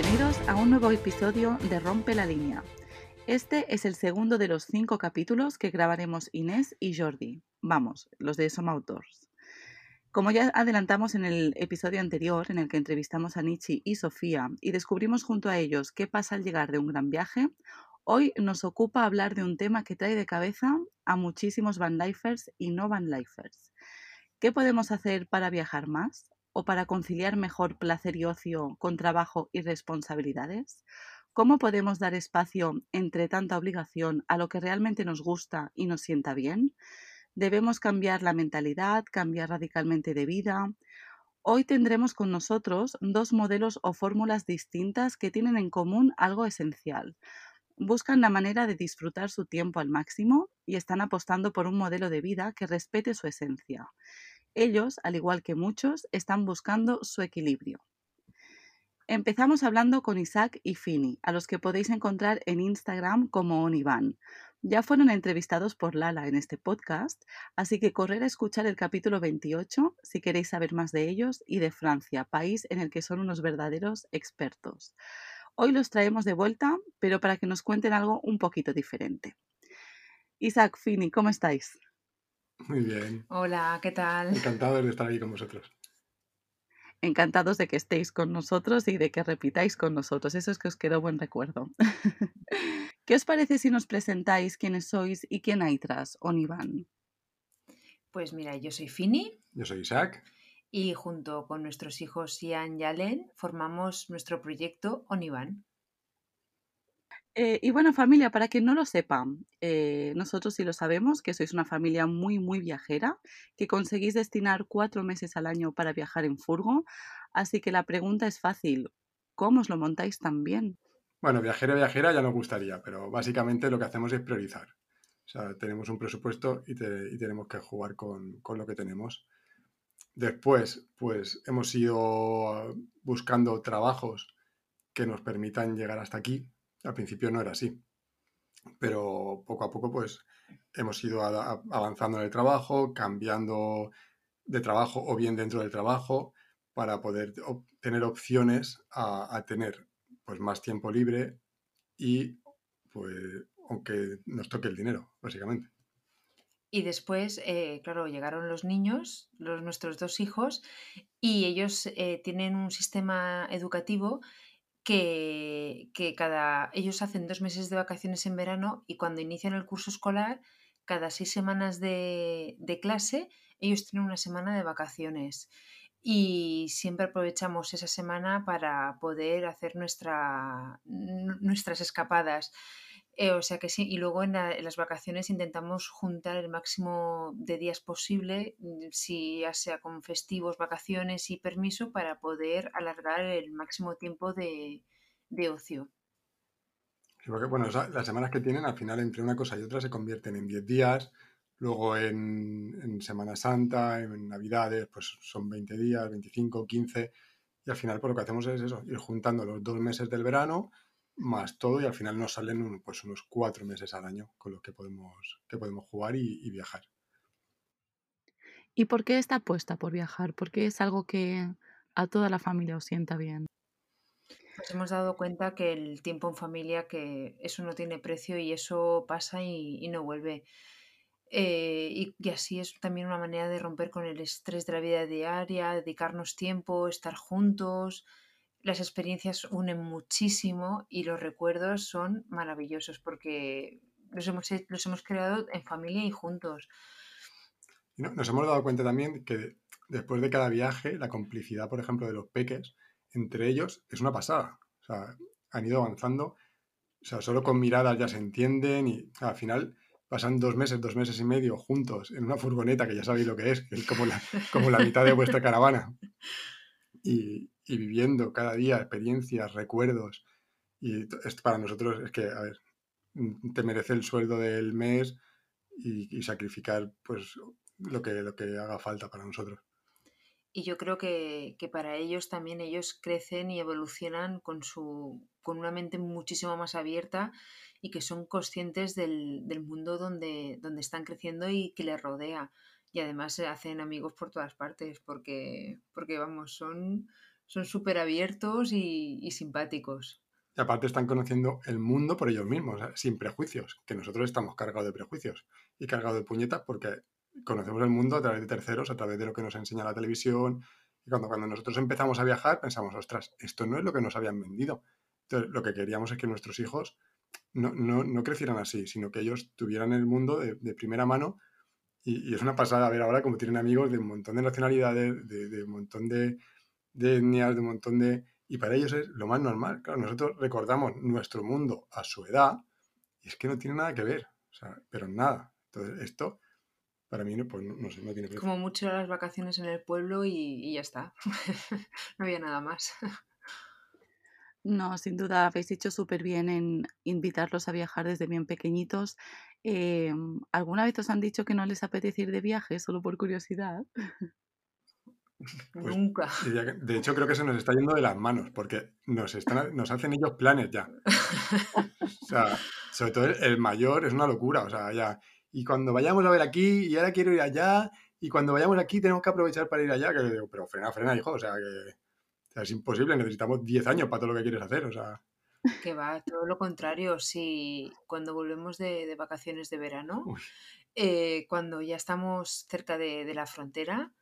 Bienvenidos a un nuevo episodio de Rompe la línea. Este es el segundo de los cinco capítulos que grabaremos Inés y Jordi. Vamos, los de Som Outdoors. Como ya adelantamos en el episodio anterior, en el que entrevistamos a Nietzsche y Sofía y descubrimos junto a ellos qué pasa al llegar de un gran viaje, hoy nos ocupa hablar de un tema que trae de cabeza a muchísimos vanlifers y no vanlifers. ¿Qué podemos hacer para viajar más? ¿O para conciliar mejor placer y ocio con trabajo y responsabilidades? ¿Cómo podemos dar espacio entre tanta obligación a lo que realmente nos gusta y nos sienta bien? Debemos cambiar la mentalidad, cambiar radicalmente de vida. Hoy tendremos con nosotros dos modelos o fórmulas distintas que tienen en común algo esencial. Buscan la manera de disfrutar su tiempo al máximo y están apostando por un modelo de vida que respete su esencia. Ellos, al igual que muchos, están buscando su equilibrio. Empezamos hablando con Isaac y Fini, a los que podéis encontrar en Instagram como Onivan. Ya fueron entrevistados por Lala en este podcast, así que correr a escuchar el capítulo 28 si queréis saber más de ellos y de Francia, país en el que son unos verdaderos expertos. Hoy los traemos de vuelta, pero para que nos cuenten algo un poquito diferente. Isaac, Fini, ¿cómo estáis? Muy bien. Hola, ¿qué tal? Encantado de estar aquí con vosotros encantados de que estéis con nosotros y de que repitáis con nosotros. Eso es que os quedó buen recuerdo. ¿Qué os parece si nos presentáis quiénes sois y quién hay tras Onivan? Pues mira, yo soy Fini. Yo soy Isaac. Y junto con nuestros hijos Ian y Alen formamos nuestro proyecto Onivan. Eh, y bueno, familia, para quien no lo sepa, eh, nosotros sí lo sabemos, que sois una familia muy, muy viajera, que conseguís destinar cuatro meses al año para viajar en furgo. Así que la pregunta es fácil, ¿cómo os lo montáis tan bien? Bueno, viajera, viajera ya nos gustaría, pero básicamente lo que hacemos es priorizar. O sea, tenemos un presupuesto y, y tenemos que jugar con, con lo que tenemos. Después, pues hemos ido buscando trabajos que nos permitan llegar hasta aquí, al principio no era así, pero poco a poco pues hemos ido avanzando en el trabajo, cambiando de trabajo o bien dentro del trabajo para poder tener opciones a, tener pues más tiempo libre y pues aunque nos toque el dinero, básicamente. Y después, eh, claro, llegaron los niños, los, nuestros dos hijos, y ellos eh, tienen un sistema educativo que, cada, ellos hacen dos meses de vacaciones en verano y cuando inician el curso escolar, cada seis semanas de, clase, ellos tienen una semana de vacaciones y siempre aprovechamos esa semana para poder hacer nuestra, nuestras escapadas. Eh, o sea que sí, y luego en, las vacaciones intentamos juntar el máximo de días posible, mm, si ya sea con festivos, vacaciones y permiso, para poder alargar el máximo tiempo de, ocio. porque, bueno, las semanas que tienen, al final, entre una cosa y otra, se convierten en 10 días, luego en, en, Semana Santa, en Navidades, pues son 20 días, 25, 15, y al final, pues lo que hacemos es eso, ir juntando los dos meses del verano más todo y al final nos salen pues unos cuatro meses al año con los que podemos, que podemos jugar y, viajar. ¿Y por qué esta apuesta por viajar? Porque es algo que a toda la familia os sienta bien. Pues hemos dado cuenta que el tiempo en familia, que eso no tiene precio y eso pasa y, no vuelve. Eh, y, y, así es también una manera de romper con el estrés de la vida diaria, dedicarnos tiempo, estar juntos, las experiencias unen muchísimo y los recuerdos son maravillosos porque los hemos, los hemos creado en familia y juntos. Nos hemos dado cuenta también que después de cada viaje, la complicidad, por ejemplo, de los peques entre ellos es una pasada. O sea, han ido avanzando. O sea, solo con miradas ya se entienden y al final pasan dos meses, dos meses y medio juntos en una furgoneta que ya sabéis lo que es, que es como la, como la mitad de vuestra caravana. Y, y viviendo cada día experiencias, recuerdos. Y esto para nosotros es que, a ver, mm, te merece el sueldo del mes y, sacrificar pues lo que, lo que haga falta para nosotros. Y yo creo que, para ellos también ellos crecen y evolucionan con su con una mente muchísimo más abierta y que son conscientes del, del mundo donde, donde están creciendo y que les rodea. Y además se hacen amigos por todas partes, porque, porque vamos, son Son súper abiertos y, simpáticos. Y aparte están conociendo el mundo por ellos mismos, sin prejuicios, que nosotros estamos cargados de prejuicios y cargados de puñetas porque conocemos el mundo a través de terceros, a través de lo que nos enseña la televisión. Y cuando, cuando nosotros empezamos a viajar pensamos, ostras, esto no es lo que nos habían vendido. Entonces, lo que queríamos es que nuestros hijos no, no, no crecieran así, sino que ellos tuvieran el mundo de, primera mano. Y, y, es una pasada ver ahora cómo tienen amigos de un montón de nacionalidades, de, de un montón de, de etnias, de un montón de... Y para ellos es lo más normal. Claro, nosotros recordamos nuestro mundo a su edad y es que no tiene nada que ver, o sea, pero nada. Entonces, esto para mí no, pues, no, sé, no tiene Como mucho las vacaciones en el pueblo y, y ya está. no había nada más. No, sin duda habéis hecho súper bien en invitarlos a viajar desde bien pequeñitos. Eh, ¿Alguna vez os han dicho que no les apetece ir de viaje solo por curiosidad? Pues, Nunca. De hecho, creo que se nos está yendo de las manos porque nos, están, nos hacen ellos planes ya. O sea, sobre todo el mayor es una locura. O sea, ya. Y cuando vayamos a ver aquí, y ahora quiero ir allá, y cuando vayamos aquí tenemos que aprovechar para ir allá. Que digo, pero frena, frena, hijo. O sea, que es imposible, necesitamos 10 años para todo lo que quieres hacer, o sea... Que va, todo lo contrario, si cuando volvemos de, vacaciones de verano, eh, cuando ya estamos cerca de, la frontera,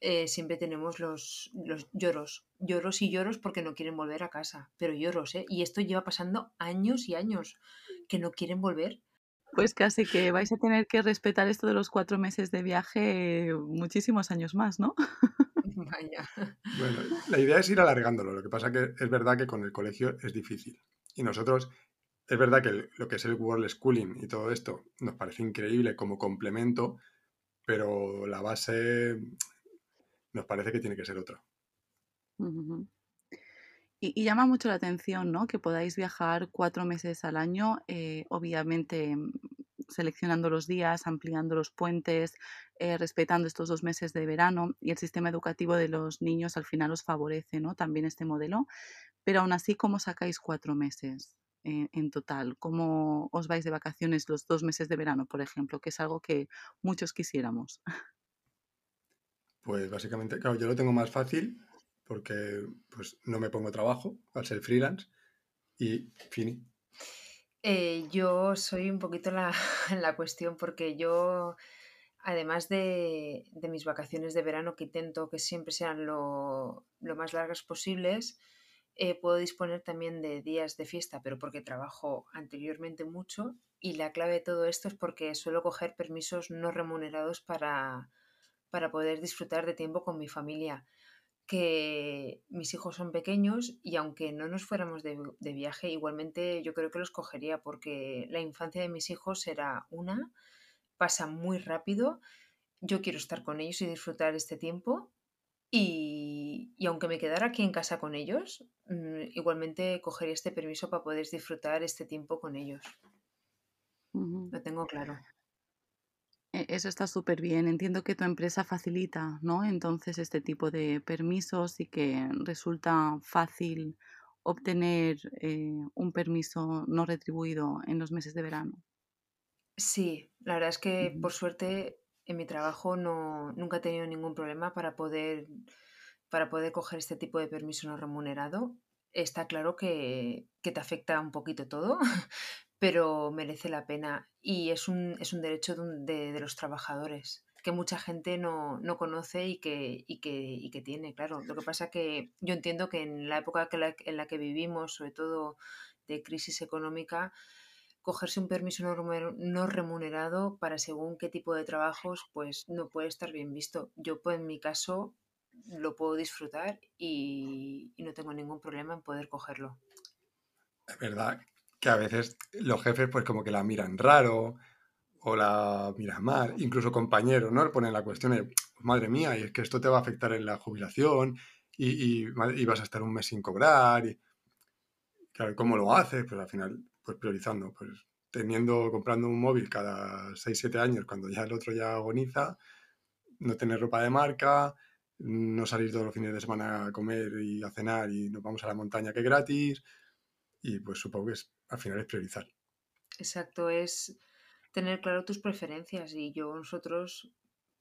eh, siempre tenemos los, los, lloros, lloros y lloros porque no quieren volver a casa, pero lloros, ¿eh? Y esto lleva pasando años y años que no quieren volver. Pues casi que vais a tener que respetar esto de los cuatro meses de viaje muchísimos años más, ¿no? Vaya. Bueno, la idea es ir alargándolo. Lo que pasa que es verdad que con el colegio es difícil. Y nosotros, es verdad que lo que es el World Schooling y todo esto nos parece increíble como complemento, pero la base nos parece que tiene que ser otra. y, llama mucho la atención, ¿no? Que podáis viajar cuatro meses al año, eh, obviamente seleccionando los días, ampliando los puentes, eh, respetando estos dos meses de verano y el sistema educativo de los niños al final os favorece ¿no? también este modelo. Pero aún así, ¿cómo sacáis cuatro meses en, en total? ¿Cómo os vais de vacaciones los dos meses de verano, por ejemplo? Que es algo que muchos quisiéramos. Pues básicamente, claro, yo lo tengo más fácil porque pues no me pongo trabajo al ser freelance y fini. Eh, yo soy un poquito la, la cuestión porque yo, además de, de mis vacaciones de verano, que intento que siempre sean lo, lo más largas posibles, eh, puedo disponer también de días de fiesta, pero porque trabajo anteriormente mucho y la clave de todo esto es porque suelo coger permisos no remunerados para, para poder disfrutar de tiempo con mi familia que mis hijos son pequeños y aunque no nos fuéramos de, viaje, igualmente yo creo que los cogería porque la infancia de mis hijos era una, pasa muy rápido, yo quiero estar con ellos y disfrutar este tiempo y, aunque me quedara aquí en casa con ellos, mm, igualmente cogería este permiso para poder disfrutar este tiempo con ellos. Lo tengo claro. E, eso está súper bien. Entiendo que tu empresa facilita, ¿no? Entonces, este tipo de permisos y que resulta fácil obtener eh, un permiso no retribuido en los meses de verano. Sí, la verdad es que por suerte en mi trabajo no, nunca he tenido ningún problema para poder, para poder coger este tipo de permiso no remunerado. Está claro que, que te afecta un poquito todo, pero merece la pena y es un, es un derecho de, de, los trabajadores que mucha gente no, no conoce y que, y, que, y que, tiene, claro. Lo que pasa que yo entiendo que en la época que la, en la que vivimos, sobre todo de crisis económica, cogerse un permiso no remunerado para según qué tipo de trabajos, pues no puede estar bien visto. Yo, pues, en mi caso, lo puedo disfrutar y, y no tengo ningún problema en poder cogerlo. Es verdad que a veces los jefes pues como que la miran raro o la miran mal, incluso compañeros, ¿no? Le ponen la cuestión de, madre mía, y es que esto te va a afectar en la jubilación y, y, vas a estar un mes sin cobrar. Y, claro, ¿cómo lo haces? Pues al final, pues priorizando, pues teniendo, comprando un móvil cada 6-7 años cuando ya el otro ya agoniza, no tener ropa de marca, no salir todos los fines de semana a comer y a cenar y nos vamos a la montaña que gratis. Y pues supongo que es al final es priorizar. Exacto, es tener claro tus preferencias y yo nosotros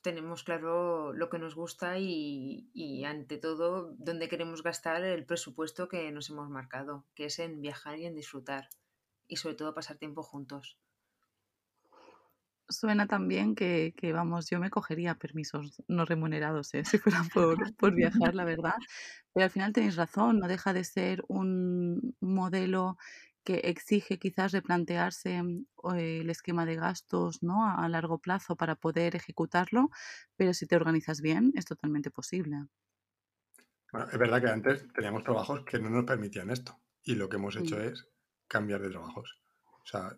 tenemos claro lo que nos gusta y, y, ante todo dónde queremos gastar el presupuesto que nos hemos marcado, que es en viajar y en disfrutar y sobre todo pasar tiempo juntos. Suena también que, que vamos, yo me cogería permisos no remunerados ¿eh? si fuera por, por viajar, la verdad. Pero al final tenéis razón, no deja de ser un modelo que exige quizás replantearse mm, el esquema de gastos ¿no? a largo plazo para poder ejecutarlo, pero si te organizas bien es totalmente posible. Bueno, es verdad que antes teníamos trabajos que no nos permitían esto y lo que hemos hecho es cambiar de trabajos. O sea,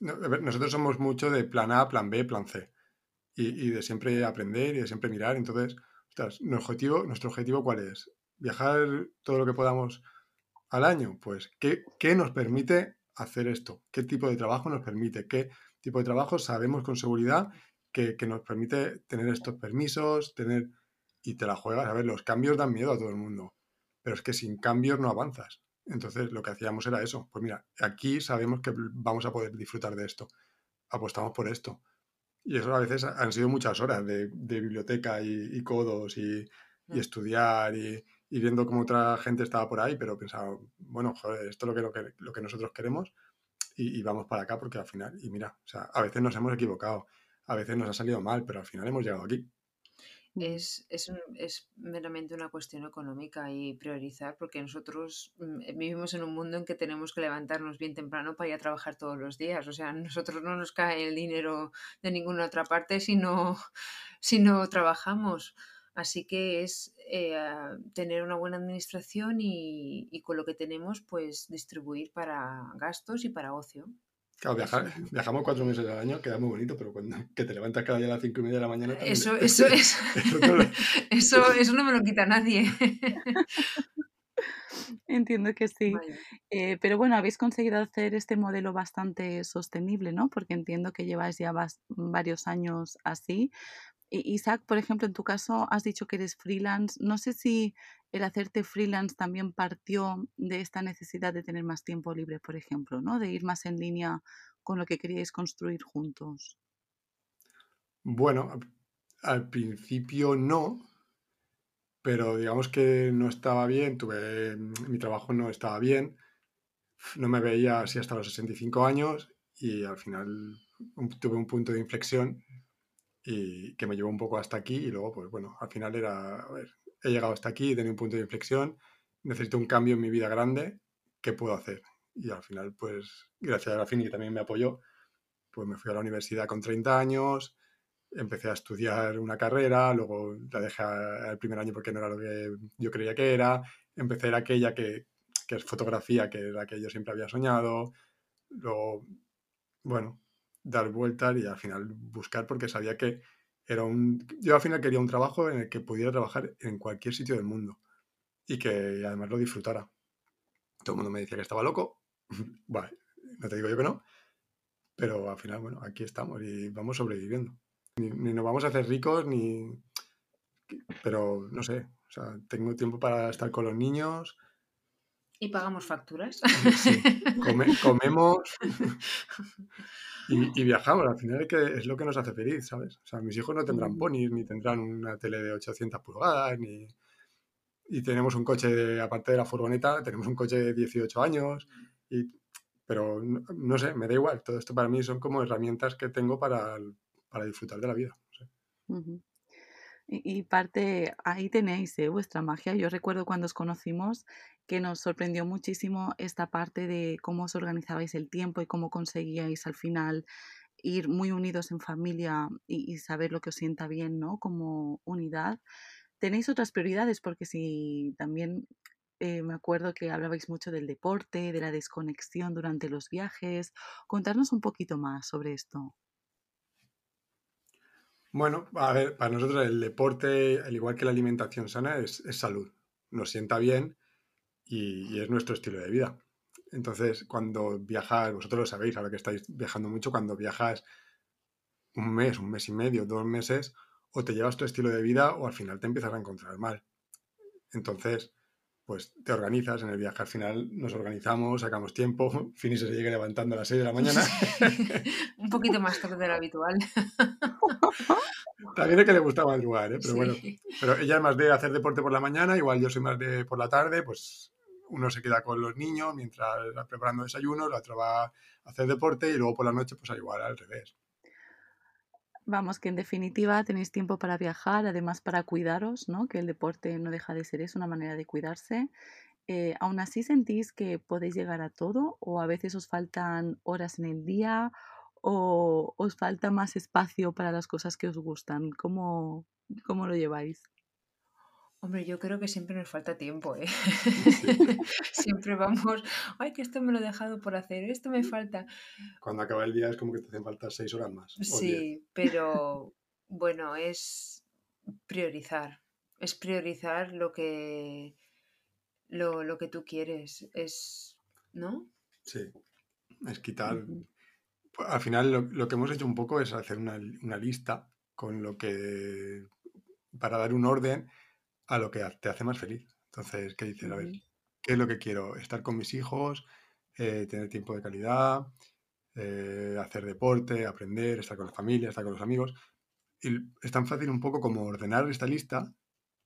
nosotros somos mucho de plan A, plan B, plan C y, y de siempre aprender y de siempre mirar. Entonces, nuestro objetivo, nuestro objetivo ¿cuál es? Viajar todo lo que podamos al año? Pues, ¿qué, ¿qué, nos permite hacer esto? ¿Qué tipo de trabajo nos permite? ¿Qué tipo de trabajo sabemos con seguridad que, que nos permite tener estos permisos, tener... Y te la juegas. A ver, los cambios dan miedo a todo el mundo, pero es que sin cambios no avanzas. Entonces, lo que hacíamos era eso. Pues mira, aquí sabemos que vamos a poder disfrutar de esto. Apostamos por esto. Y eso a veces han sido muchas horas de, de biblioteca y, y codos y, y, mm. estudiar y, y viendo cómo otra gente estaba por ahí, pero pensaba, bueno, joder, esto es lo que, lo que, nosotros queremos y, vamos para acá porque al final, y mira, o sea, a veces nos hemos equivocado, a veces nos ha salido mal, pero al final hemos llegado aquí. Es, es, es, meramente una cuestión económica y priorizar, porque nosotros mm, vivimos en un mundo en que tenemos que levantarnos bien temprano para ir a trabajar todos los días. O sea, nosotros no nos cae el dinero de ninguna otra parte si no, si no trabajamos. Así que es eh, tener una buena administración y, con lo que tenemos, pues distribuir para gastos y para ocio. Claro, viajar, viajamos cuatro meses al año, queda muy bonito, pero cuando que te levantas cada día a las cinco y media de la mañana. eso, eso, eso, eso, eso no me lo quita nadie. Entiendo que sí. Eh, pero bueno, habéis conseguido hacer este modelo bastante sostenible, ¿no? Porque entiendo que lleváis ya varios años así. Isaac, por ejemplo, en tu caso has dicho que eres freelance. No sé si el hacerte freelance también partió de esta necesidad de tener más tiempo libre, por ejemplo, ¿no? De ir más en línea con lo que queríais construir juntos. Bueno, al principio no, pero digamos que no estaba bien, tuve mi trabajo no estaba bien, no me veía así hasta los 65 años y al final tuve un punto de inflexión y que me llevó un poco hasta aquí y luego, pues bueno, al final era, a ver, he llegado hasta aquí, he tenido un punto de inflexión, necesito un cambio en mi vida grande, ¿qué puedo hacer? Y al final, pues gracias a Grafini, que también me apoyó, pues me fui a la universidad con 30 años, empecé a estudiar una carrera, luego la dejé al primer año porque no era lo que yo creía que era, empecé a aquella que, que es fotografía, que era la que yo siempre había soñado, luego, bueno, dar vueltas y al final buscar porque sabía que era un... Yo al final quería un trabajo en el que pudiera trabajar en cualquier sitio del mundo y que además lo disfrutara. Todo el mundo me decía que estaba loco. vale, no te digo yo que no. Pero al final, bueno, aquí estamos y vamos sobreviviendo. Ni, ni nos vamos a hacer ricos, ni... Pero no sé, o sea, tengo tiempo para estar con los niños, y pagamos facturas. Sí. comemos y, viajamos. Al final es, que es lo que nos hace feliz, ¿sabes? O sea, mis hijos no tendrán ponis, ni tendrán una tele de 800 pulgadas, ni... Y tenemos un coche, de, aparte de la furgoneta, tenemos un coche de 18 años. Y... Pero no, sé, me da igual. Todo esto para mí son como herramientas que tengo para, para disfrutar de la vida. Y parte, ahí tenéis ¿eh? vuestra magia. Yo recuerdo cuando os conocimos que nos sorprendió muchísimo esta parte de cómo os organizabais el tiempo y cómo conseguíais al final ir muy unidos en familia y, saber lo que os sienta bien, ¿no? Como unidad. ¿Tenéis otras prioridades? Porque si también eh, me acuerdo que hablabais mucho del deporte, de la desconexión durante los viajes. Contarnos un poquito más sobre esto. Bueno, a ver, para nosotros el deporte, al igual que la alimentación sana, es, salud. Nos sienta bien y, es nuestro estilo de vida. Entonces, cuando viajas, vosotros lo sabéis, ahora que estáis viajando mucho, cuando viajas un mes, un mes y medio, dos meses, o te llevas tu estilo de vida o al final te empiezas a encontrar mal. Entonces, pues te organizas en el viaje. Al final nos organizamos, sacamos tiempo. Fini se sigue levantando a las 6 de la mañana. Un poquito más tarde de lo habitual. También es que le gusta madrugar, ¿eh? pero bueno. Pero ella es más de hacer deporte por la mañana, igual yo soy más de por la tarde, pues uno se queda con los niños mientras va preparando desayuno, la otra va a hacer deporte y luego por la noche, pues igual al revés. Vamos, que en definitiva tenéis tiempo para viajar, además para cuidaros, ¿no? Que el deporte no deja de ser eso, una manera de cuidarse. Eh, ¿Aún así sentís que podéis llegar a todo o a veces os faltan horas en el día o os falta más espacio para las cosas que os gustan? ¿Cómo, cómo lo lleváis? Hombre, yo creo que siempre nos falta tiempo, ¿eh? Siempre vamos, ay, que esto me lo he dejado por hacer, esto me falta. Cuando acaba el día es como que te hacen falta seis horas más. Sí, pero bueno, es priorizar, es priorizar lo que, lo, lo que tú quieres, es, ¿no? Sí, es quitar. Pues, al final lo, lo que hemos hecho un poco es hacer una, una lista con lo que, para dar un orden a lo que te hace más feliz. Entonces, ¿qué dices? A ver, ¿qué es lo que quiero? Estar con mis hijos, eh, tener tiempo de calidad, eh, hacer deporte, aprender, estar con la familia, estar con los amigos. Y es tan fácil un poco como ordenar esta lista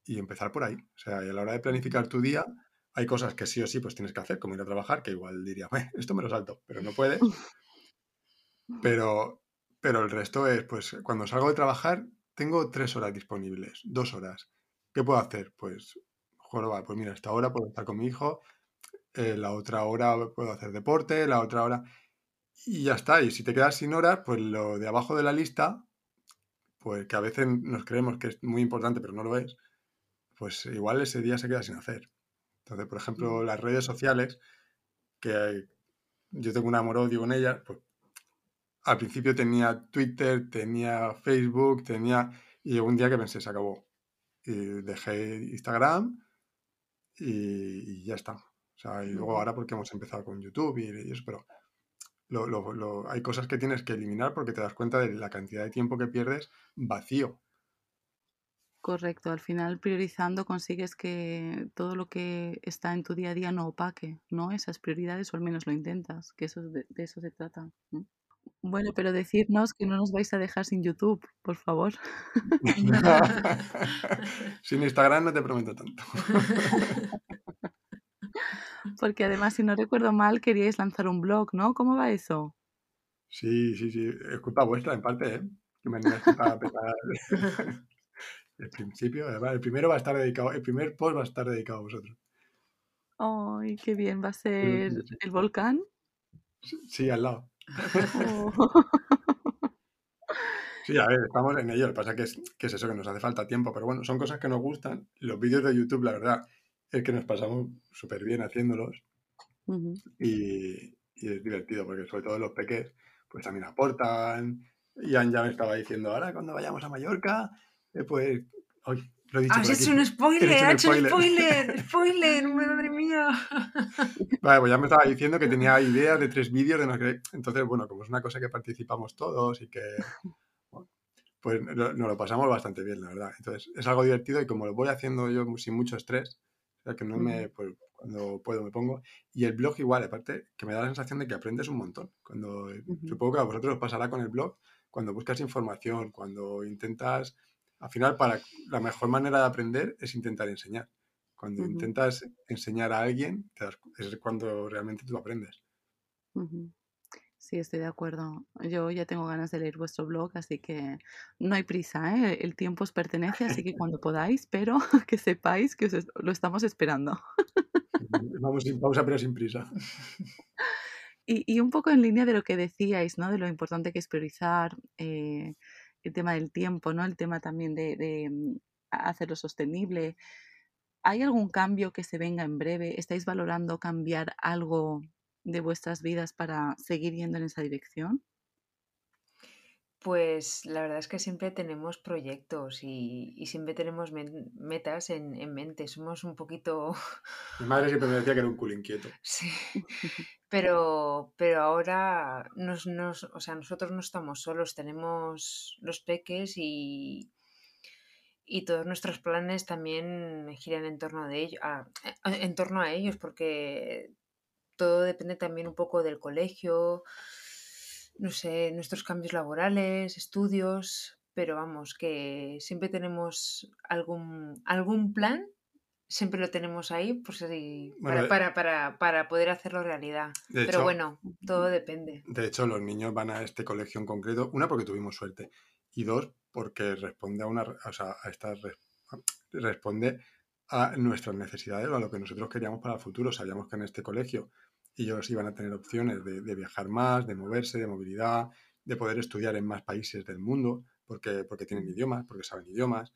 y empezar por ahí. O sea, a la hora de planificar tu día, hay cosas que sí o sí pues tienes que hacer, como ir a trabajar, que igual diría, esto me lo salto, pero no puedes. Pero, pero el resto es, pues cuando salgo de trabajar, tengo tres horas disponibles, dos horas. ¿Qué puedo hacer? Pues, joder, pues mira, esta hora puedo estar con mi hijo, eh, la otra hora puedo hacer deporte, la otra hora... Y ya está. Y si te quedas sin horas, pues lo de abajo de la lista, pues que a veces nos creemos que es muy importante, pero no lo es, pues igual ese día se queda sin hacer. Entonces, por ejemplo, las redes sociales, que yo tengo un amor-odio con ellas, pues al principio tenía Twitter, tenía Facebook, tenía... Y un día que pensé, se acabó dejé Instagram y, ya está. O sea, y luego ahora porque hemos empezado con YouTube y, eso, pero hay cosas que tienes que eliminar porque te das cuenta de la cantidad de tiempo que pierdes vacío. Correcto, al final priorizando consigues que todo lo que está en tu día a día no opaque, ¿no? Esas prioridades, o al menos lo intentas, que eso de, eso se trata. Bueno, pero decirnos que no nos vais a dejar sin YouTube, por favor. sin Instagram no te prometo tanto. Porque además, si no recuerdo mal, queríais lanzar un blog, ¿no? ¿Cómo va eso? Sí, sí, sí. Es culpa vuestra, en parte, ¿eh? Que me para empezar. El principio, el primero va a estar dedicado, el primer post va a estar dedicado a vosotros. ¡Ay, qué bien! ¿Va a ser el volcán? Sí, al lado. Sí, a ver, estamos en ello. Lo que pasa es que es eso, que nos hace falta tiempo, pero bueno, son cosas que nos gustan. Los vídeos de YouTube, la verdad, es que nos pasamos súper bien haciéndolos. y, es divertido, porque sobre todo los peques, pues también aportan. Ian ya me estaba diciendo, ahora cuando vayamos a Mallorca, eh, pues, hoy Has hecho un spoiler, has hecho un spoiler, spoiler, madre mía. Vale, pues ya me estaba diciendo que tenía ideas de tres vídeos de no que... Entonces, bueno, como es una cosa que participamos todos y que pues nos lo pasamos bastante bien, la verdad. Entonces, es algo divertido y como lo voy haciendo yo sin mucho estrés, o sea, que no me, pues, cuando puedo me pongo. Y el blog igual, aparte, que me da la sensación de que aprendes un montón. Cuando, supongo que a vosotros os pasará con el blog, cuando buscas información, cuando intentas al final, para la mejor manera de aprender es intentar enseñar. Cuando intentas enseñar a alguien, es cuando realmente tú aprendes. Sí, estoy de acuerdo. Yo ya tengo ganas de leer vuestro blog, así que no hay prisa, ¿eh? El tiempo os pertenece, así que cuando podáis, pero que sepáis que os lo estamos esperando. Vamos sin pausa, pero sin prisa. Y, y, un poco en línea de lo que decíais, ¿no? De lo importante que es priorizar, eh, el tema del tiempo, ¿no? El tema también de, mm, hacerlo sostenible. ¿Hay algún cambio que se venga en breve? ¿Estáis valorando cambiar algo de vuestras vidas para seguir yendo en esa dirección? Pues la verdad es que siempre tenemos proyectos y, siempre tenemos metas en, mente. Somos un poquito... Mi madre siempre me decía que era un culo inquieto. Sí, pero, pero ahora nos, o sea, nosotros no estamos solos, tenemos los peques y, y todos nuestros planes también giran en torno, de ello, a, en torno a ellos, porque todo depende también un poco del colegio, no sé, nuestros cambios laborales, estudios, pero vamos, que siempre tenemos algún, algún plan, siempre lo tenemos ahí pues, para, para, para, para, poder hacerlo realidad. pero bueno, todo depende. De hecho, los niños van a este colegio en concreto, una porque tuvimos suerte, y dos porque responde a una, o sea, a esta, responde a nuestras necesidades o a lo que nosotros queríamos para el futuro. Sabíamos que en este colegio ellos iban a tener opciones de, viajar más, de moverse, de movilidad, de poder estudiar en más países del mundo, porque, porque tienen idiomas, porque saben idiomas.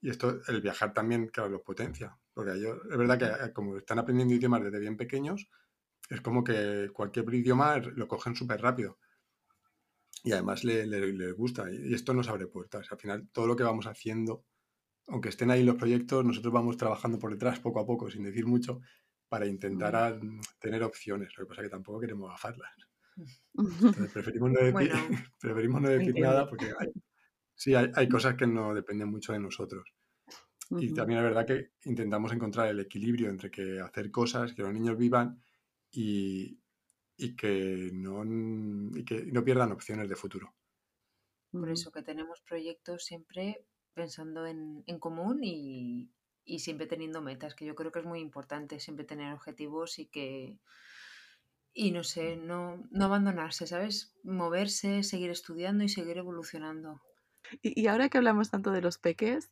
Y esto, el viajar también, claro, lo potencia. Porque ellos, es verdad que eh, como están aprendiendo idiomas desde bien pequeños, es como que cualquier idioma lo cogen súper rápido y además le, le, gusta. Y esto nos abre puertas. Al final, todo lo que vamos haciendo, aunque estén ahí los proyectos, nosotros vamos trabajando por detrás poco a poco, sin decir mucho, para intentar tener opciones. Lo que pasa es que tampoco queremos gafarlas. preferimos no decir, preferimos no decir nada porque hay, sí, hay, hay, cosas que no dependen mucho de nosotros. Y también es verdad que intentamos encontrar el equilibrio entre que hacer cosas, que los niños vivan y, y que no, y que no pierdan opciones de futuro. Por eso que tenemos proyectos siempre pensando en, en común y, y, siempre teniendo metas, que yo creo que es muy importante siempre tener objetivos y que y no sé, no, no abandonarse, ¿sabes? Moverse, seguir estudiando y seguir evolucionando. Y, y ahora que hablamos tanto de los peques,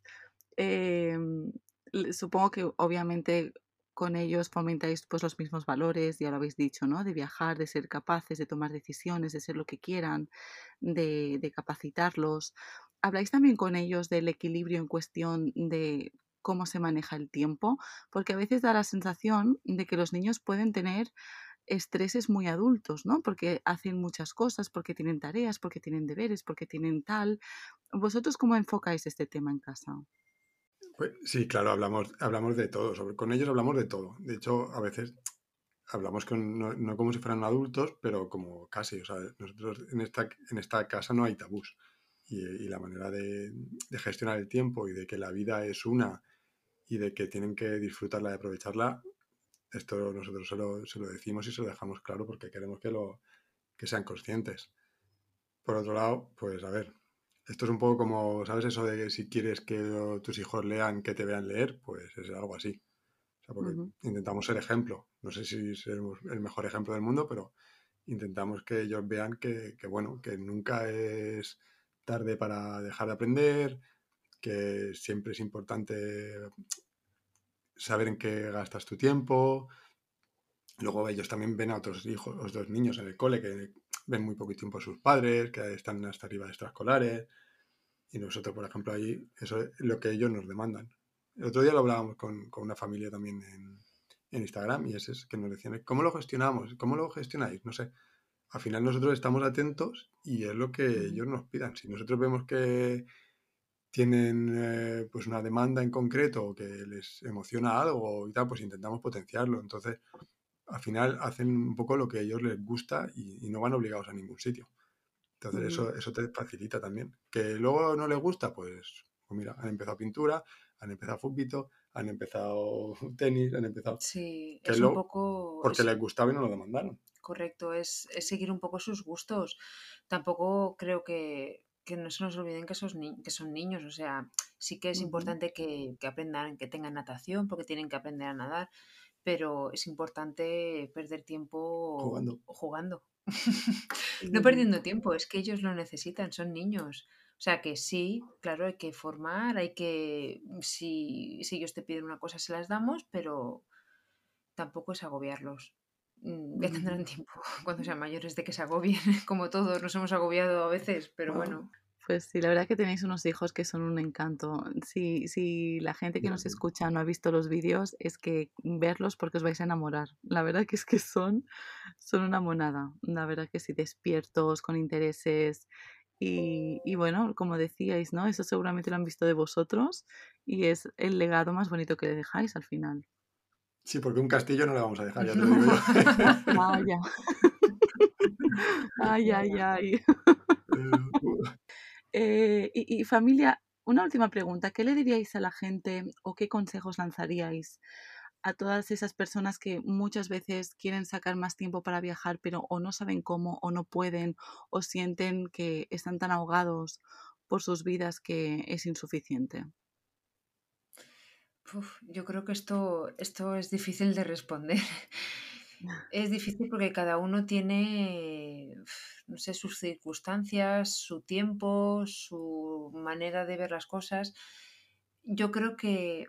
eh, supongo que obviamente con ellos fomentáis pues los mismos valores, ya lo habéis dicho, ¿no? De viajar, de ser capaces, de tomar decisiones, de ser lo que quieran, de, de capacitarlos. ¿Habláis también con ellos del equilibrio en cuestión de cómo se maneja el tiempo? Porque a veces da la sensación de que los niños pueden tener estreses muy adultos, ¿no? Porque hacen muchas cosas, porque tienen tareas, porque tienen deberes, porque tienen tal. ¿Vosotros cómo enfocáis este tema en casa? Pues, sí, claro, hablamos, hablamos de todo. Con ellos hablamos de todo. De hecho, a veces hablamos con, no, como si fueran adultos, pero como casi. O sea, nosotros en esta, en esta casa no hay tabús. Y, la manera de, gestionar el tiempo y de que la vida es una y de que tienen que disfrutarla y aprovecharla, esto nosotros se lo, se lo decimos y se lo dejamos claro porque queremos que, lo, que sean conscientes. Por otro lado, pues a ver, esto es un poco como, ¿sabes? Eso de que si quieres que tus hijos lean, que te vean leer, pues es algo así. O sea, porque intentamos ser ejemplo. No sé si seremos el mejor ejemplo del mundo, pero intentamos que ellos vean que, que, bueno, que nunca es tarde para dejar de aprender, que siempre es importante saber en qué gastas tu tiempo. Luego ellos también ven a otros hijos, otros niños en el cole que ven muy poco tiempo a sus padres, que están hasta arriba de extraescolares. Y nosotros, por ejemplo, ahí, eso es lo que ellos nos demandan. El otro día lo hablábamos con, con una familia también en, en, Instagram y es que nos decían, ¿cómo lo gestionamos? ¿Cómo lo gestionáis? No sé. Al final nosotros estamos atentos y es lo que ellos nos pidan. Si nosotros vemos que tienen eh, pues una demanda en concreto o que les emociona algo y tal, pues intentamos potenciarlo. Entonces, al final hacen un poco lo que a ellos les gusta y, no van obligados a ningún sitio. Entonces eso, eso te facilita también. Que luego no les gusta, pues, pues mira, han empezado pintura, han empezado fútbol, han empezado tenis, han empezado... Sí, es un poco... Porque les gustaba y no lo demandaron. Correcto, es, seguir un poco sus gustos. Tampoco creo que, no se nos olviden que, que son niños, o sea, sí que es importante que, que aprendan, que tengan natación, porque tienen que aprender a nadar, pero es importante perder tiempo jugando. jugando. no perdiendo tiempo, es que ellos lo necesitan, son niños. O sea que sí, claro, hay que formar, hay que, si, si ellos te piden una cosa, se las damos, pero tampoco es agobiarlos. Mm, ya tendrán tiempo cuando sean mayores de que se agobien, como todos nos hemos agobiado a veces, pero bueno. Pues sí, la verdad que tenéis unos hijos que son un encanto. Si, si la gente que nos escucha no ha visto los vídeos, es que verlos porque os vais a enamorar. La verdad que es que son, son una monada. La verdad que sí, despiertos, con intereses. Y, y bueno, como decíais, ¿no? Eso seguramente lo han visto de vosotros y es el legado más bonito que le dejáis al final. Sí, porque un castillo no le vamos a dejar, ya te lo digo yo. Vaya. ay, ay, ay. Eh, y, familia, una última pregunta. ¿Qué le diríais a la gente o qué consejos lanzaríais a todas esas personas que muchas veces quieren sacar más tiempo para viajar, pero o no saben cómo, o no pueden, o sienten que están tan ahogados por sus vidas que es insuficiente? Yo creo que esto, esto es difícil de responder. Es difícil porque cada uno tiene, no sé, sus circunstancias, su tiempo, su manera de ver las cosas. Yo creo que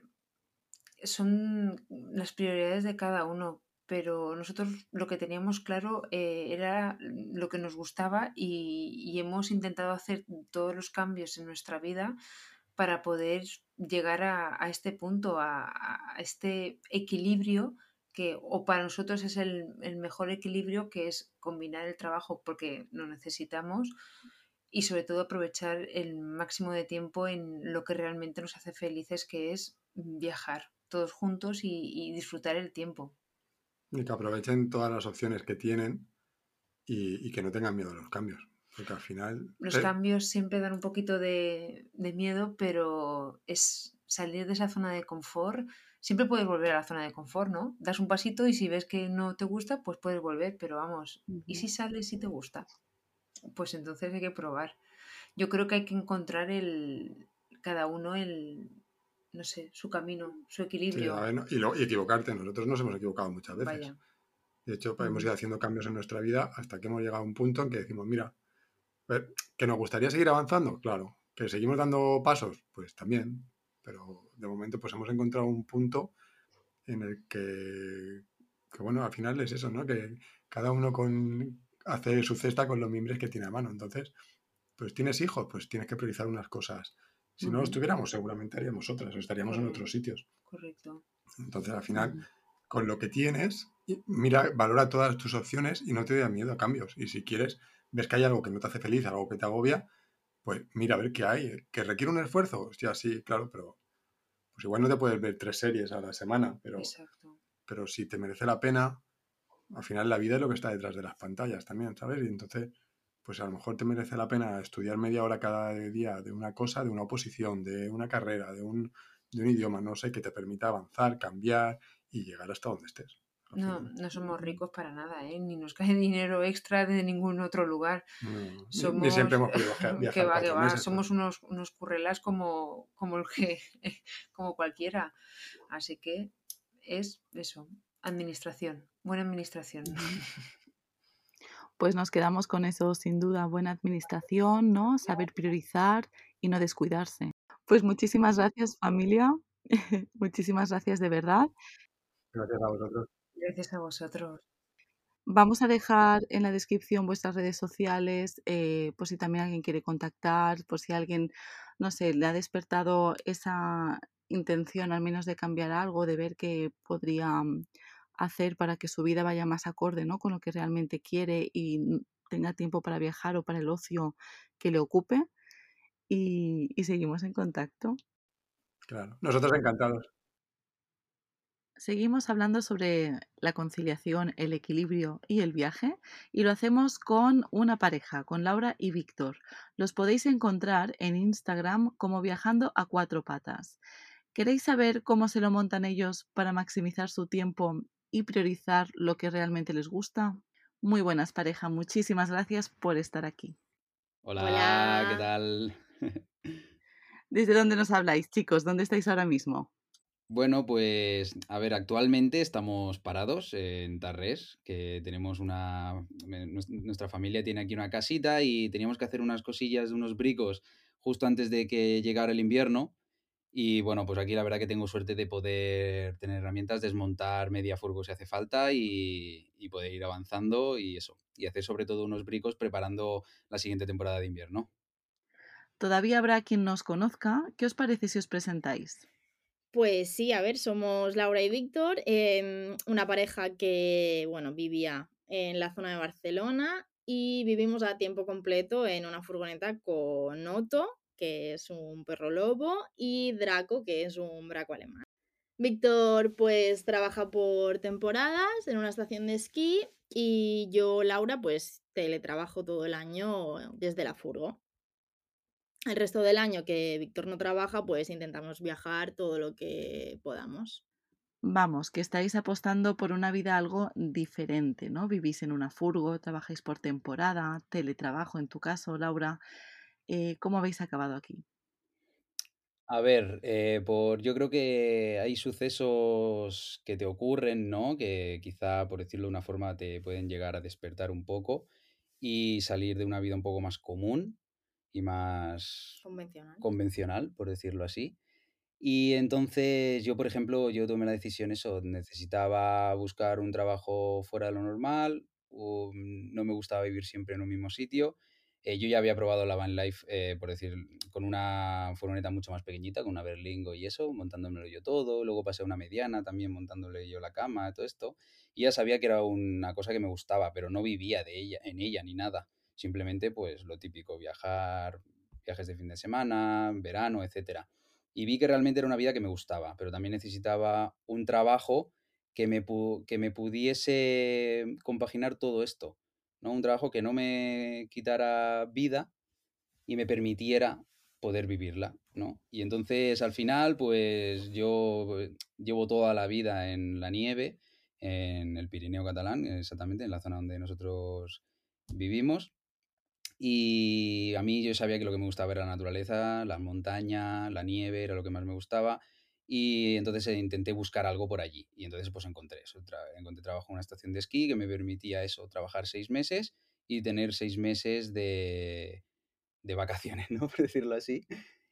son las prioridades de cada uno, pero nosotros lo que teníamos claro eh, era lo que nos gustaba y, hemos intentado hacer todos los cambios en nuestra vida para poder llegar a, este punto, a, este equilibrio que o para nosotros es el, mejor equilibrio que es combinar el trabajo porque lo necesitamos y sobre todo aprovechar el máximo de tiempo en lo que realmente nos hace felices que es viajar todos juntos y, disfrutar el tiempo. Y que aprovechen todas las opciones que tienen y, que no tengan miedo a los cambios. Porque al final. Los cambios siempre dan un poquito de, miedo, pero es salir de esa zona de confort. Siempre puedes volver a la zona de confort, ¿no? Das un pasito y si ves que no te gusta, pues puedes volver, pero vamos, ¿y si sales y te gusta? Pues entonces hay que probar. Yo creo que hay que encontrar el cada uno el, no sé, su camino, su equilibrio. y, equivocarte. Nosotros nos hemos equivocado muchas veces. De hecho, hemos ido haciendo cambios en nuestra vida hasta que hemos llegado a un punto en que decimos, mira, que nos gustaría seguir avanzando, claro. Que seguimos dando pasos, pues también. Pero de momento, pues hemos encontrado un punto en el que, que bueno, al final es eso, ¿no? Que cada uno con, hace su cesta con los mimbres que tiene a mano. Entonces, pues tienes hijos, pues tienes que priorizar unas cosas si no los tuviéramos, seguramente haríamos otras o estaríamos en otros sitios. Correcto. Entonces, al final, con lo que tienes, mira, valora todas tus opciones y no te dé miedo a cambios. Y si quieres, ves que hay algo que no te hace feliz, algo que te agobia, pues mira a ver qué hay. ¿Que requiere un esfuerzo? Hostia, sí, claro, pero pues igual no te puedes ver tres series a la semana, pero, pero si te merece la pena, al final la vida es lo que está detrás de las pantallas también, ¿sabes? Y entonces pues a lo mejor te merece la pena estudiar media hora cada día de una cosa, de una oposición, de una carrera, de un, de un idioma, no sé, que te permita avanzar, cambiar y llegar hasta donde estés. No, no somos ricos para nada, ¿eh? ni nos cae dinero extra de ningún otro lugar. somos, ni, siempre hemos podido viajar. que va, que va. Somos unos, unos currelas como, como, el que, como cualquiera. Así que es eso, administración, buena administración. pues nos quedamos con eso, sin duda, buena administración, ¿no? Saber priorizar y no descuidarse. Pues muchísimas gracias familia, muchísimas gracias de verdad. Gracias a vosotros. Gracias a vosotros. Vamos a dejar en la descripción vuestras redes sociales, eh, por si también alguien quiere contactar, por si alguien, no sé, le ha despertado esa intención al menos de cambiar algo, de ver que podría mm, hacer para que su vida vaya más acorde ¿no? con lo que realmente quiere y tenga tiempo para viajar o para el ocio que le ocupe. Y, y seguimos en contacto. Claro, nosotros encantados. Seguimos hablando sobre la conciliación, el equilibrio y el viaje y lo hacemos con una pareja, con Laura y Víctor. Los podéis encontrar en Instagram como viajando a cuatro patas. ¿Queréis saber cómo se lo montan ellos para maximizar su tiempo y priorizar lo que realmente les gusta. Muy buenas pareja, muchísimas gracias por estar aquí. Hola, ¿qué tal? ¿Desde dónde nos habláis, chicos? ¿Dónde estáis ahora mismo? Bueno, pues a ver, actualmente estamos parados en Tarrés, que tenemos una... Nuestra familia tiene aquí una casita y teníamos que hacer unas cosillas, unos bricos justo antes de que llegara el invierno y bueno, pues aquí la verdad que tengo suerte de poder tener herramientas, desmontar media furgo si hace falta y, poder ir avanzando y eso. Y hacer sobre todo unos bricos preparando la siguiente temporada de invierno. Todavía habrá quien nos conozca. ¿Qué os parece si os presentáis? Pues sí, a ver, somos Laura y Víctor, em, una pareja que, bueno, vivía en la zona de Barcelona y vivimos a tiempo completo en una furgoneta con Otto, que es un perro lobo, y Draco, que es un braco alemán. Víctor pues trabaja por temporadas en una estación de esquí y yo, Laura, pues teletrabajo todo el año desde la furgo. El resto del año que Víctor no trabaja, pues intentamos viajar todo lo que podamos. Vamos, que estáis apostando por una vida algo diferente, ¿no? Vivís en una furgo, trabajáis por temporada, teletrabajo en tu caso, Laura. Eh, ¿Cómo habéis acabado aquí? A ver, eh, por, yo creo que hay sucesos que te ocurren, ¿no? Que quizá, por decirlo de una forma, te pueden llegar a despertar un poco y salir de una vida un poco más común y más Convencional. convencional, por decirlo así. Y entonces yo, por ejemplo, yo tomé la decisión eso, necesitaba buscar un trabajo fuera de lo normal, o mm, no me gustaba vivir siempre en un mismo sitio. Eh, yo ya había probado la van life, eh, por decir, con una furgoneta mucho más pequeñita, con una Berlingo y eso, montándomelo yo todo. Luego pasé a una mediana también montándole yo la cama, todo esto. Y ya sabía que era una cosa que me gustaba, pero no vivía de ella, en ella ni nada. Simplemente, pues lo típico, viajar, viajes de fin de semana, verano, etcétera y vi que realmente era una vida que me gustaba, pero también necesitaba un trabajo que me, que me pudiese compaginar todo esto, ¿no? Un trabajo que no me quitara vida y me permitiera poder vivirla, ¿no? Y entonces al final, pues yo eh, llevo toda la vida en la nieve, en el Pirineo catalán, exactamente, en la zona donde nosotros vivimos. Y a mí yo sabía que lo que me gustaba era la naturaleza, la montaña, la nieve, era lo que más me gustaba. Y entonces eh, intenté buscar algo por allí. Y entonces pues encontré eso. encontré trabajo en una estación de esquí que me permitía eso, trabajar seis meses y tener seis meses de, de vacaciones, ¿no? Por decirlo así.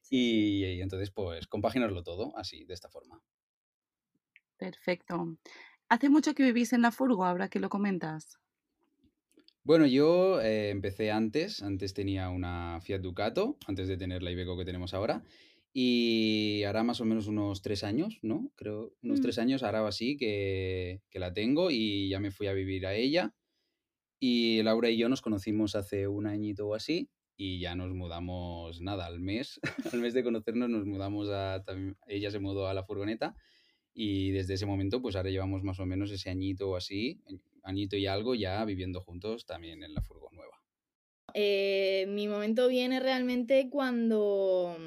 Y, y entonces pues compaginarlo todo así, de esta forma. Perfecto. ¿Hace mucho que vivís en la furgo, ahora que lo comentas? Bueno, yo eh, empecé antes, antes tenía una Fiat Ducato, antes de tener la Iveco que tenemos ahora, y hará más o menos unos tres años, ¿no? Creo, unos Mm. tres años hará así que, que la tengo y ya me fui a vivir a ella. Y Laura y yo nos conocimos hace un añito o así y ya nos mudamos, nada, al mes, al mes de conocernos nos mudamos a, también, ella se mudó a la furgoneta y desde ese momento pues ahora llevamos más o menos ese añito o así, añito y algo ya viviendo juntos también en la furgo nueva. Eh, mi momento viene realmente cuando,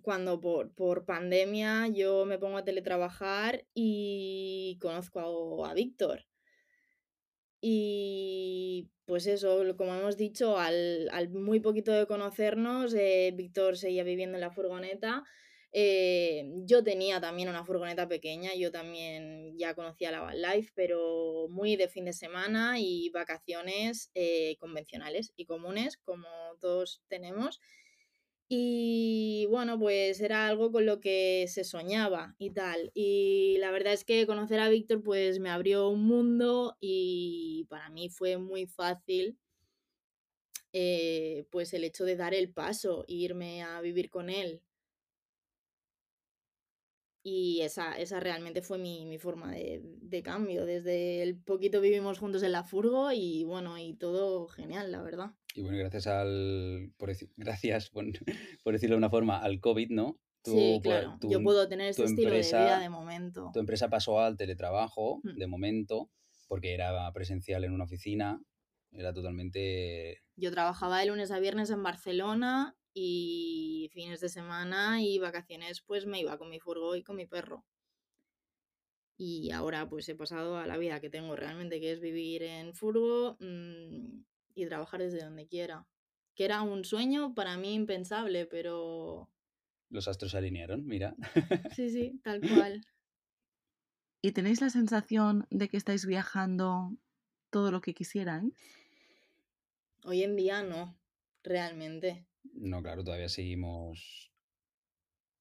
cuando por, por pandemia yo me pongo a teletrabajar y conozco a, a Víctor. Y pues eso, como hemos dicho, al, al muy poquito de conocernos, eh, Víctor seguía viviendo en la furgoneta. Eh, yo tenía también una furgoneta pequeña, yo también ya conocía la van life, pero muy de fin de semana y vacaciones eh, convencionales y comunes, como todos tenemos. Y bueno, pues era algo con lo que se soñaba y tal. Y la verdad es que conocer a Víctor pues me abrió un mundo y para mí fue muy fácil eh, pues el hecho de dar el paso, e irme a vivir con él. Y esa, esa realmente fue mi, mi forma de, de cambio. Desde el poquito vivimos juntos en la furgo y bueno, y todo genial, la verdad. Y bueno, gracias al, por, deci- gracias, por, por decirlo de una forma, al COVID, ¿no? Sí, Tú, pues, claro. tu, Yo puedo tener tu ese estilo de vida empresa, de momento. tu empresa pasó al teletrabajo Mm. de momento, porque era presencial en una oficina, era totalmente... Yo trabajaba de lunes a viernes en Barcelona y fines de semana y vacaciones pues me iba con mi furgo y con mi perro. Y ahora pues he pasado a la vida que tengo realmente, que es vivir en furgo mm, y trabajar desde donde quiera. Que era un sueño para mí impensable, pero Los astros se alinearon, mira. sí, sí, tal cual. ¿Y tenéis la sensación de que estáis viajando todo lo que quisierais? Hoy en día no, realmente. No, claro, todavía seguimos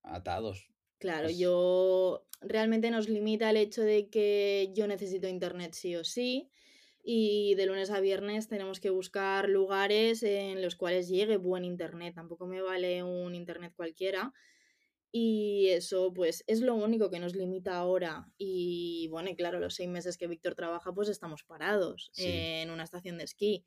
atados. Claro, Pues- yo realmente nos limita el hecho de que yo necesito internet sí o sí y de lunes a viernes tenemos que buscar lugares en los cuales llegue buen internet. Tampoco me vale un internet cualquiera y eso pues es lo único que nos limita ahora. Y bueno, y claro, los seis meses que Víctor trabaja pues estamos parados Sí. en una estación de esquí.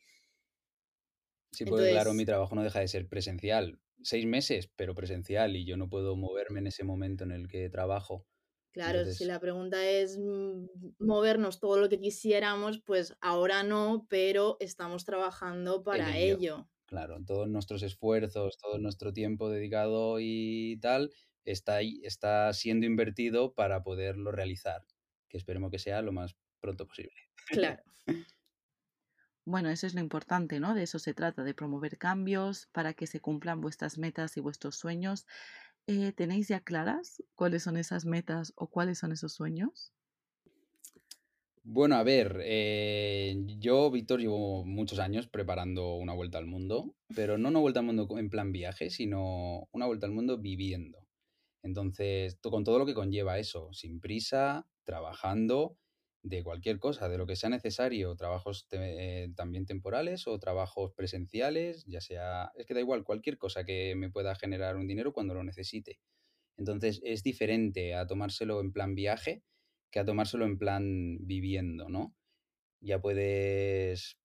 Sí, porque claro, mi trabajo no deja de ser presencial. Seis meses, pero presencial, y yo no puedo moverme en ese momento en el que trabajo. Claro, si la pregunta es mm, movernos todo lo que quisiéramos, pues ahora no, pero estamos trabajando para ello. ello. Claro, todos nuestros esfuerzos, todo nuestro tiempo dedicado y tal, está, ahí, está siendo invertido para poderlo realizar, que esperemos que sea lo más pronto posible. Claro. Bueno, eso es lo importante, ¿no? De eso se trata, de promover cambios para que se cumplan vuestras metas y vuestros sueños. Eh, ¿Tenéis ya claras cuáles son esas metas o cuáles son esos sueños? Bueno, a ver, eh, yo, Víctor, llevo muchos años preparando una vuelta al mundo, pero no una vuelta al mundo en plan viaje, sino una vuelta al mundo viviendo. Entonces, con todo lo que conlleva eso, sin prisa, trabajando de cualquier cosa, de lo que sea necesario, trabajos eh, también temporales o trabajos presenciales, ya sea, es que da igual, cualquier cosa que me pueda generar un dinero cuando lo necesite. Entonces, es diferente a tomárselo en plan viaje que a tomárselo en plan viviendo, ¿no? Ya puedes,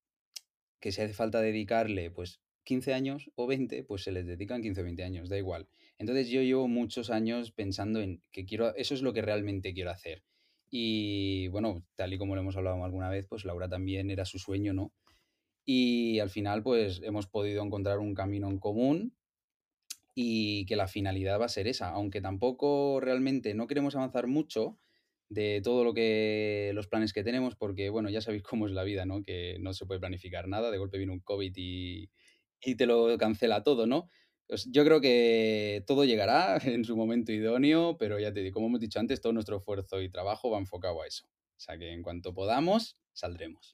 que si hace falta dedicarle, pues 15 años o 20, pues se les dedican 15 o 20 años, da igual. Entonces yo llevo muchos años pensando en que quiero, eso es lo que realmente quiero hacer. Y bueno, tal y como lo hemos hablado alguna vez, pues Laura también era su sueño, ¿no? Y al final, pues hemos podido encontrar un camino en común y que la finalidad va a ser esa, aunque tampoco realmente no queremos avanzar mucho, de todo lo que los planes que tenemos, porque bueno, ya sabéis cómo es la vida, ¿no? Que no se puede planificar nada, de golpe viene un COVID y, y te lo cancela todo, ¿no? Yo creo que todo llegará en su momento idóneo, pero ya te digo, como hemos dicho antes, todo nuestro esfuerzo y trabajo va enfocado a eso. O sea que en cuanto podamos, saldremos.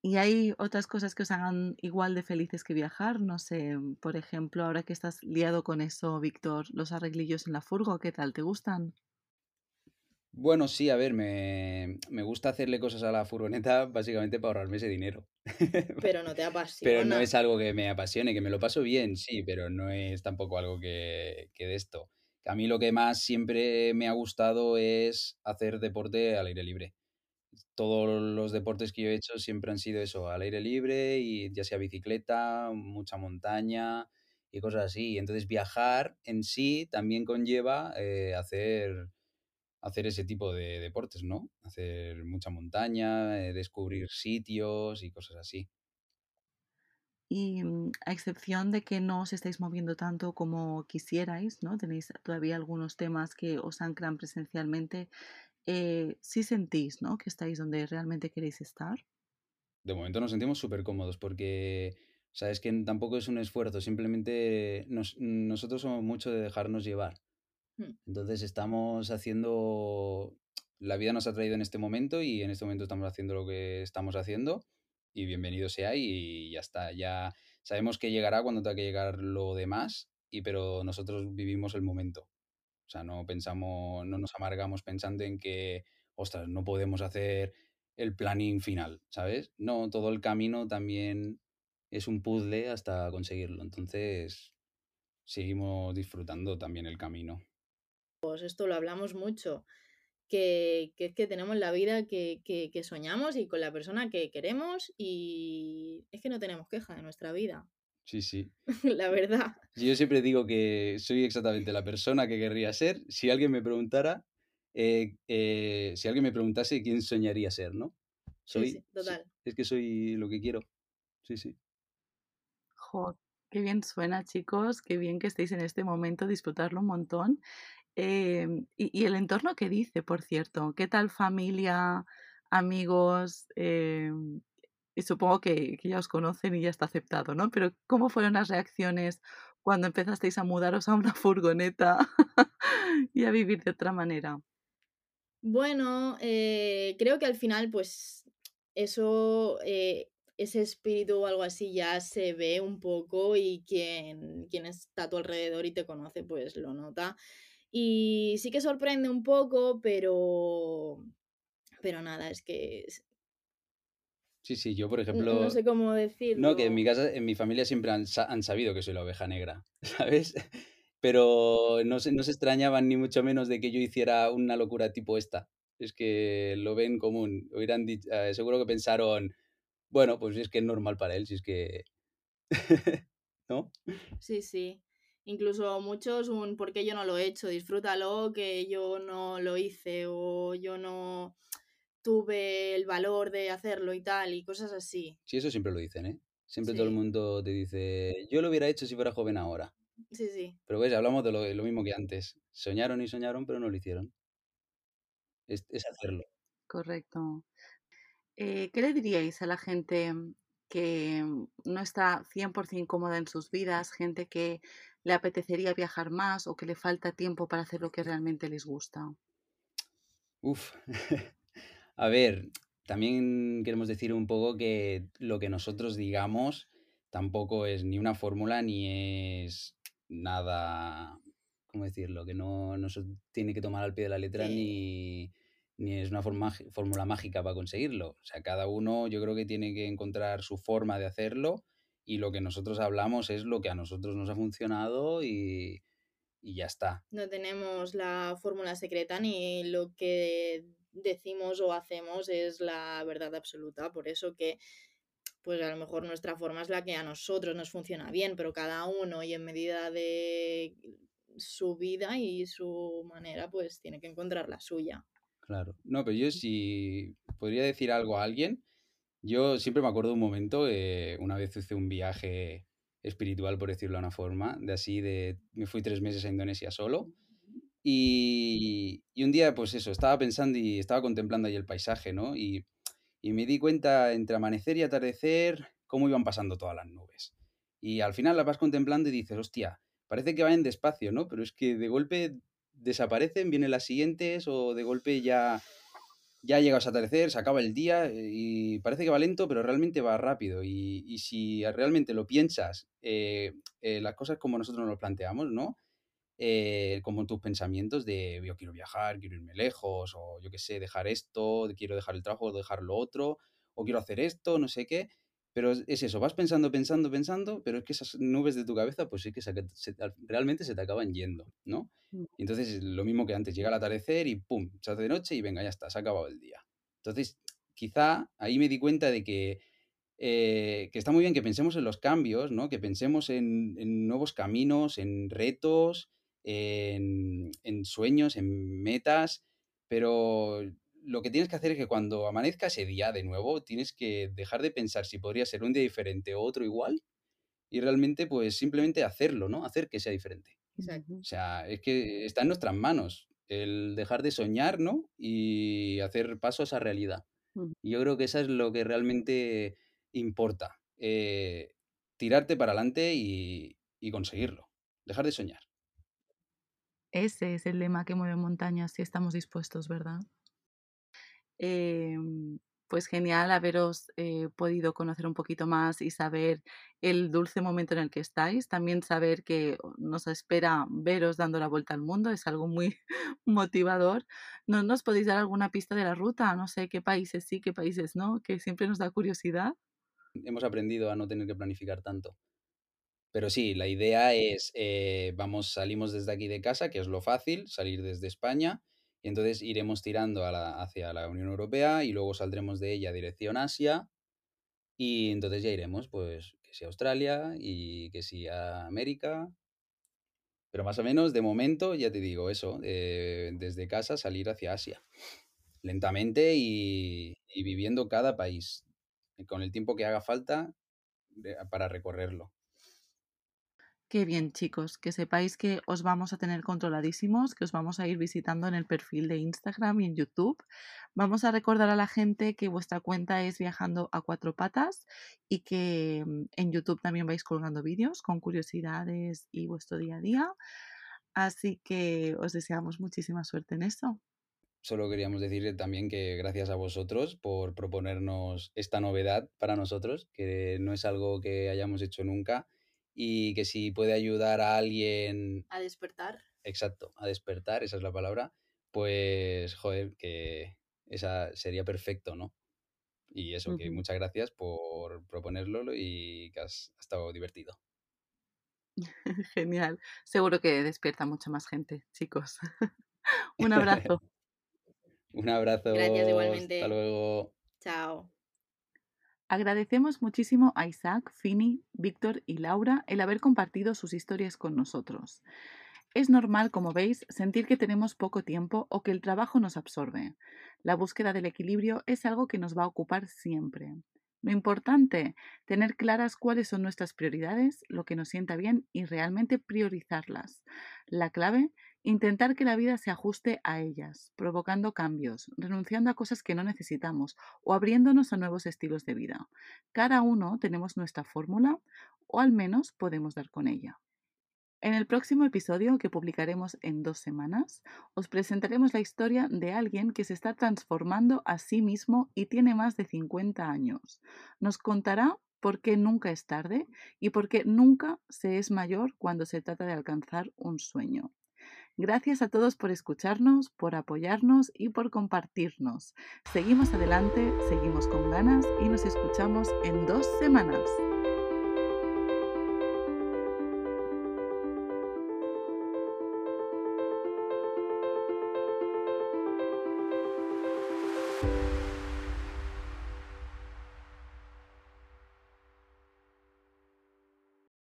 ¿Y hay otras cosas que os hagan igual de felices que viajar? No sé, por ejemplo, ahora que estás liado con eso, Víctor, los arreglillos en la furgo, ¿qué tal? ¿Te gustan? Bueno, sí, a ver, me, me gusta hacerle cosas a la furgoneta básicamente para ahorrarme ese dinero. Pero no te Pero no apasiona. es algo que me apasione, que me lo paso bien, sí, pero no es tampoco algo que, que de esto. A mí lo que más siempre me ha gustado es hacer deporte al aire libre. Todos los deportes que yo he hecho siempre han sido eso, al aire libre y ya sea bicicleta, mucha montaña y cosas así. Entonces viajar en sí también conlleva eh, hacer hacer ese tipo de deportes, ¿no? Hacer mucha montaña, eh, descubrir sitios y cosas así. Y mm, a excepción de que no os estáis moviendo tanto como quisierais, ¿no? Tenéis todavía algunos temas que os anclan presencialmente, eh, sí sentís, ¿no? Que estáis donde realmente queréis estar. De momento nos sentimos súper cómodos porque, o sea, es que tampoco es un esfuerzo, simplemente nos- nosotros somos mucho de dejarnos llevar. Entonces estamos haciendo, la vida nos ha traído en este momento y en este momento estamos haciendo lo que estamos haciendo y bienvenido sea y ya está. Ya sabemos que llegará cuando tenga que llegar lo demás, y, pero nosotros vivimos el momento. O sea, no pensamos, no nos amargamos pensando en que, ostras, no podemos hacer el planning final, ¿sabes? No, todo el camino también es un puzzle hasta conseguirlo. Entonces, seguimos disfrutando también el camino. Pues esto lo hablamos mucho, que, que es que tenemos la vida que, que- que soñamos y con la persona que queremos y es que no tenemos queja de nuestra vida, Sí, sí. la verdad. Yo siempre digo que soy exactamente la persona que querría ser. Si alguien me preguntara, eh, eh, si alguien me preguntase quién soñaría ser, ¿no? Sí, Soy, sí, total. es que soy lo que quiero. Sí, sí. Jo, qué bien suena, chicos, qué bien que estéis en este momento, disfrutarlo un montón. Em, y, el entorno que dice, por cierto, ¿qué tal familia, amigos? Em, y supongo que, que ya os conocen y ya está aceptado, ¿no? Pero ¿cómo fueron las reacciones cuando empezasteis a mudaros a una furgoneta y a vivir de otra manera? Bueno, eh, creo que al final, pues, eso, eh, ese espíritu o algo así ya se ve un poco y quien, quien está a tu alrededor y te conoce, pues lo nota. Y sí que sorprende un poco, pero, pero nada, es que Sí, sí, yo por n- no ejemplo, sé cómo no, que en mi decirlo. casa, en mi familia siempre han, han sabido que soy la oveja negra, ¿sabes? Pero no se, no se extrañaban ni mucho menos de que yo hiciera una locura tipo esta. Es que lo ven común. Hubieran dicho, eh, seguro que pensaron, bueno, pues es que es normal para él, si es que... ¿No? Sí, sí. Incluso muchos un ¿por qué yo no lo he hecho? Disfrútalo, que yo no lo hice o yo no tuve el valor de hacerlo y tal, y cosas así. Sí, eso siempre lo dicen, ¿eh? Siempre todo el mundo te dice, yo lo hubiera hecho si fuera joven ahora. Sí, sí. Pero ves, hablamos de lo, de lo mismo que antes. Soñaron y soñaron, pero no lo hicieron. Es, es hacerlo. Correcto. Eh, ¿Qué le diríais a la gente que no está 100% cómoda en sus vidas, gente que le apetecería viajar más o que le falta tiempo para hacer lo que realmente les gusta? Uf. A ver, también queremos decir un poco que lo que nosotros digamos tampoco es ni una fórmula ni es nada, ¿cómo decirlo? Que no, no se tiene que tomar al pie de la letra Sí. ni, ni es una forma, fórmula mágica para conseguirlo. O sea, cada uno yo creo que tiene que encontrar su forma de hacerlo y lo que nosotros hablamos es lo que a nosotros nos ha funcionado y, y ya está. No tenemos la fórmula secreta ni lo que decimos o hacemos es la verdad absoluta. Por eso que, pues a lo mejor nuestra forma es la que a nosotros nos funciona bien, pero cada uno y en medida de su vida y su manera, pues tiene que encontrar la suya. Claro. No, pero yo si podría decir algo a alguien, yo siempre me acuerdo un momento, eh, una vez hice un viaje espiritual, por decirlo de una forma, de así, de me fui tres meses a Indonesia solo. Y, y un día, pues eso, estaba pensando y estaba contemplando ahí el paisaje, ¿no? Y, y me di cuenta entre amanecer y atardecer cómo iban pasando todas las nubes. Y al final las vas contemplando y dices, hostia, parece que vayan despacio, ¿no? Pero es que de golpe desaparecen, vienen las siguientes o de golpe ya, ya llega a atardecer, se acaba el día y parece que va lento, pero realmente va rápido. Y, y si realmente lo piensas, eh, eh, las cosas como nosotros nos lo planteamos, ¿no? Eh, como tus pensamientos de yo quiero viajar, quiero irme lejos, o yo qué sé, dejar esto, quiero dejar el trabajo, dejar lo otro, o quiero hacer esto, no sé qué. Pero es, es eso, vas pensando, pensando, pensando, pero es que esas nubes de tu cabeza, pues sí que se, se, realmente se te acaban yendo, ¿no? Mm. Entonces lo mismo que antes, llega el atardecer y pum, se hace de noche y venga, ya está, se ha acabado el día. Entonces, quizá ahí me di cuenta de que, eh, que está muy bien que pensemos en los cambios, ¿no? Que pensemos en, en nuevos caminos, en retos, en, en, sueños, en metas, pero lo que tienes que hacer es que cuando amanezca ese día de nuevo, tienes que dejar de pensar si podría ser un día diferente o otro igual y realmente pues simplemente hacerlo, ¿no? Hacer que sea diferente. Exacto. O sea, es que está en nuestras manos el dejar de soñar, ¿no? Y hacer paso a esa realidad. Mm. Yo creo que eso es lo que realmente importa. Eh, tirarte para adelante y, y conseguirlo. Dejar de soñar. Ese es el lema que mueve montañas si estamos dispuestos, ¿verdad? Eh, pues genial haberos eh, podido conocer un poquito más y saber el dulce momento en el que estáis. También saber que nos espera veros dando la vuelta al mundo es algo muy motivador. ¿No nos podéis dar alguna pista de la ruta? No sé qué países sí, qué países no, que siempre nos da curiosidad. Hemos aprendido a no tener que planificar tanto. Pero sí, la idea es, eh, vamos, salimos desde aquí de casa, que es lo fácil, salir desde España, y entonces iremos tirando hacia la Unión Europea y luego saldremos de ella dirección Asia, y entonces ya iremos, pues, que sea Australia y que sea América. Pero más o menos, de momento, ya te digo eso, eh, desde casa salir hacia Asia, lentamente y, y viviendo cada país, con el tiempo que haga falta para recorrerlo. Qué bien, chicos, que sepáis que os vamos a tener controladísimos, que os vamos a ir visitando en el perfil de Instagram y en YouTube. Vamos a recordar a la gente que vuestra cuenta es Viajando a Cuatro Patas y que mm, en YouTube también vais colgando vídeos con curiosidades y vuestro día a día. Así que os deseamos muchísima suerte en eso. Solo queríamos decir también que gracias a vosotros por proponernos esta novedad para nosotros, que no es algo que hayamos hecho nunca y que si puede ayudar a alguien a despertar. Exacto, a despertar, esa es la palabra, pues joder, que esa sería perfecto, ¿no? Y eso, uh -huh. que muchas gracias por proponerlo y que has, ha estado divertido. Genial, seguro que despierta mucha más gente, chicos. Un abrazo. Un abrazo. Gracias igualmente. Hasta luego. Chao. Agradecemos muchísimo a Isaac, Fini, Víctor y Laura el haber compartido sus historias con nosotros. Es normal, como veis, sentir que tenemos poco tiempo o que el trabajo nos absorbe. La búsqueda del equilibrio es algo que nos va a ocupar siempre. Lo importante, tener claras cuáles son nuestras prioridades, lo que nos sienta bien y realmente priorizarlas. La clave, intentar que la vida se ajuste a ellas, provocando cambios, renunciando a cosas que no necesitamos o abriéndonos a nuevos estilos de vida. Cada uno tenemos nuestra fórmula o al menos podemos dar con ella. En el próximo episodio, que publicaremos en dos semanas, os presentaremos la historia de alguien que se está transformando a sí mismo y tiene más de 50 años. Nos contará por qué nunca es tarde y por qué nunca se es mayor cuando se trata de alcanzar un sueño. Gracias a todos por escucharnos, por apoyarnos y por compartirnos. Seguimos adelante, seguimos con ganas y nos escuchamos en dos semanas.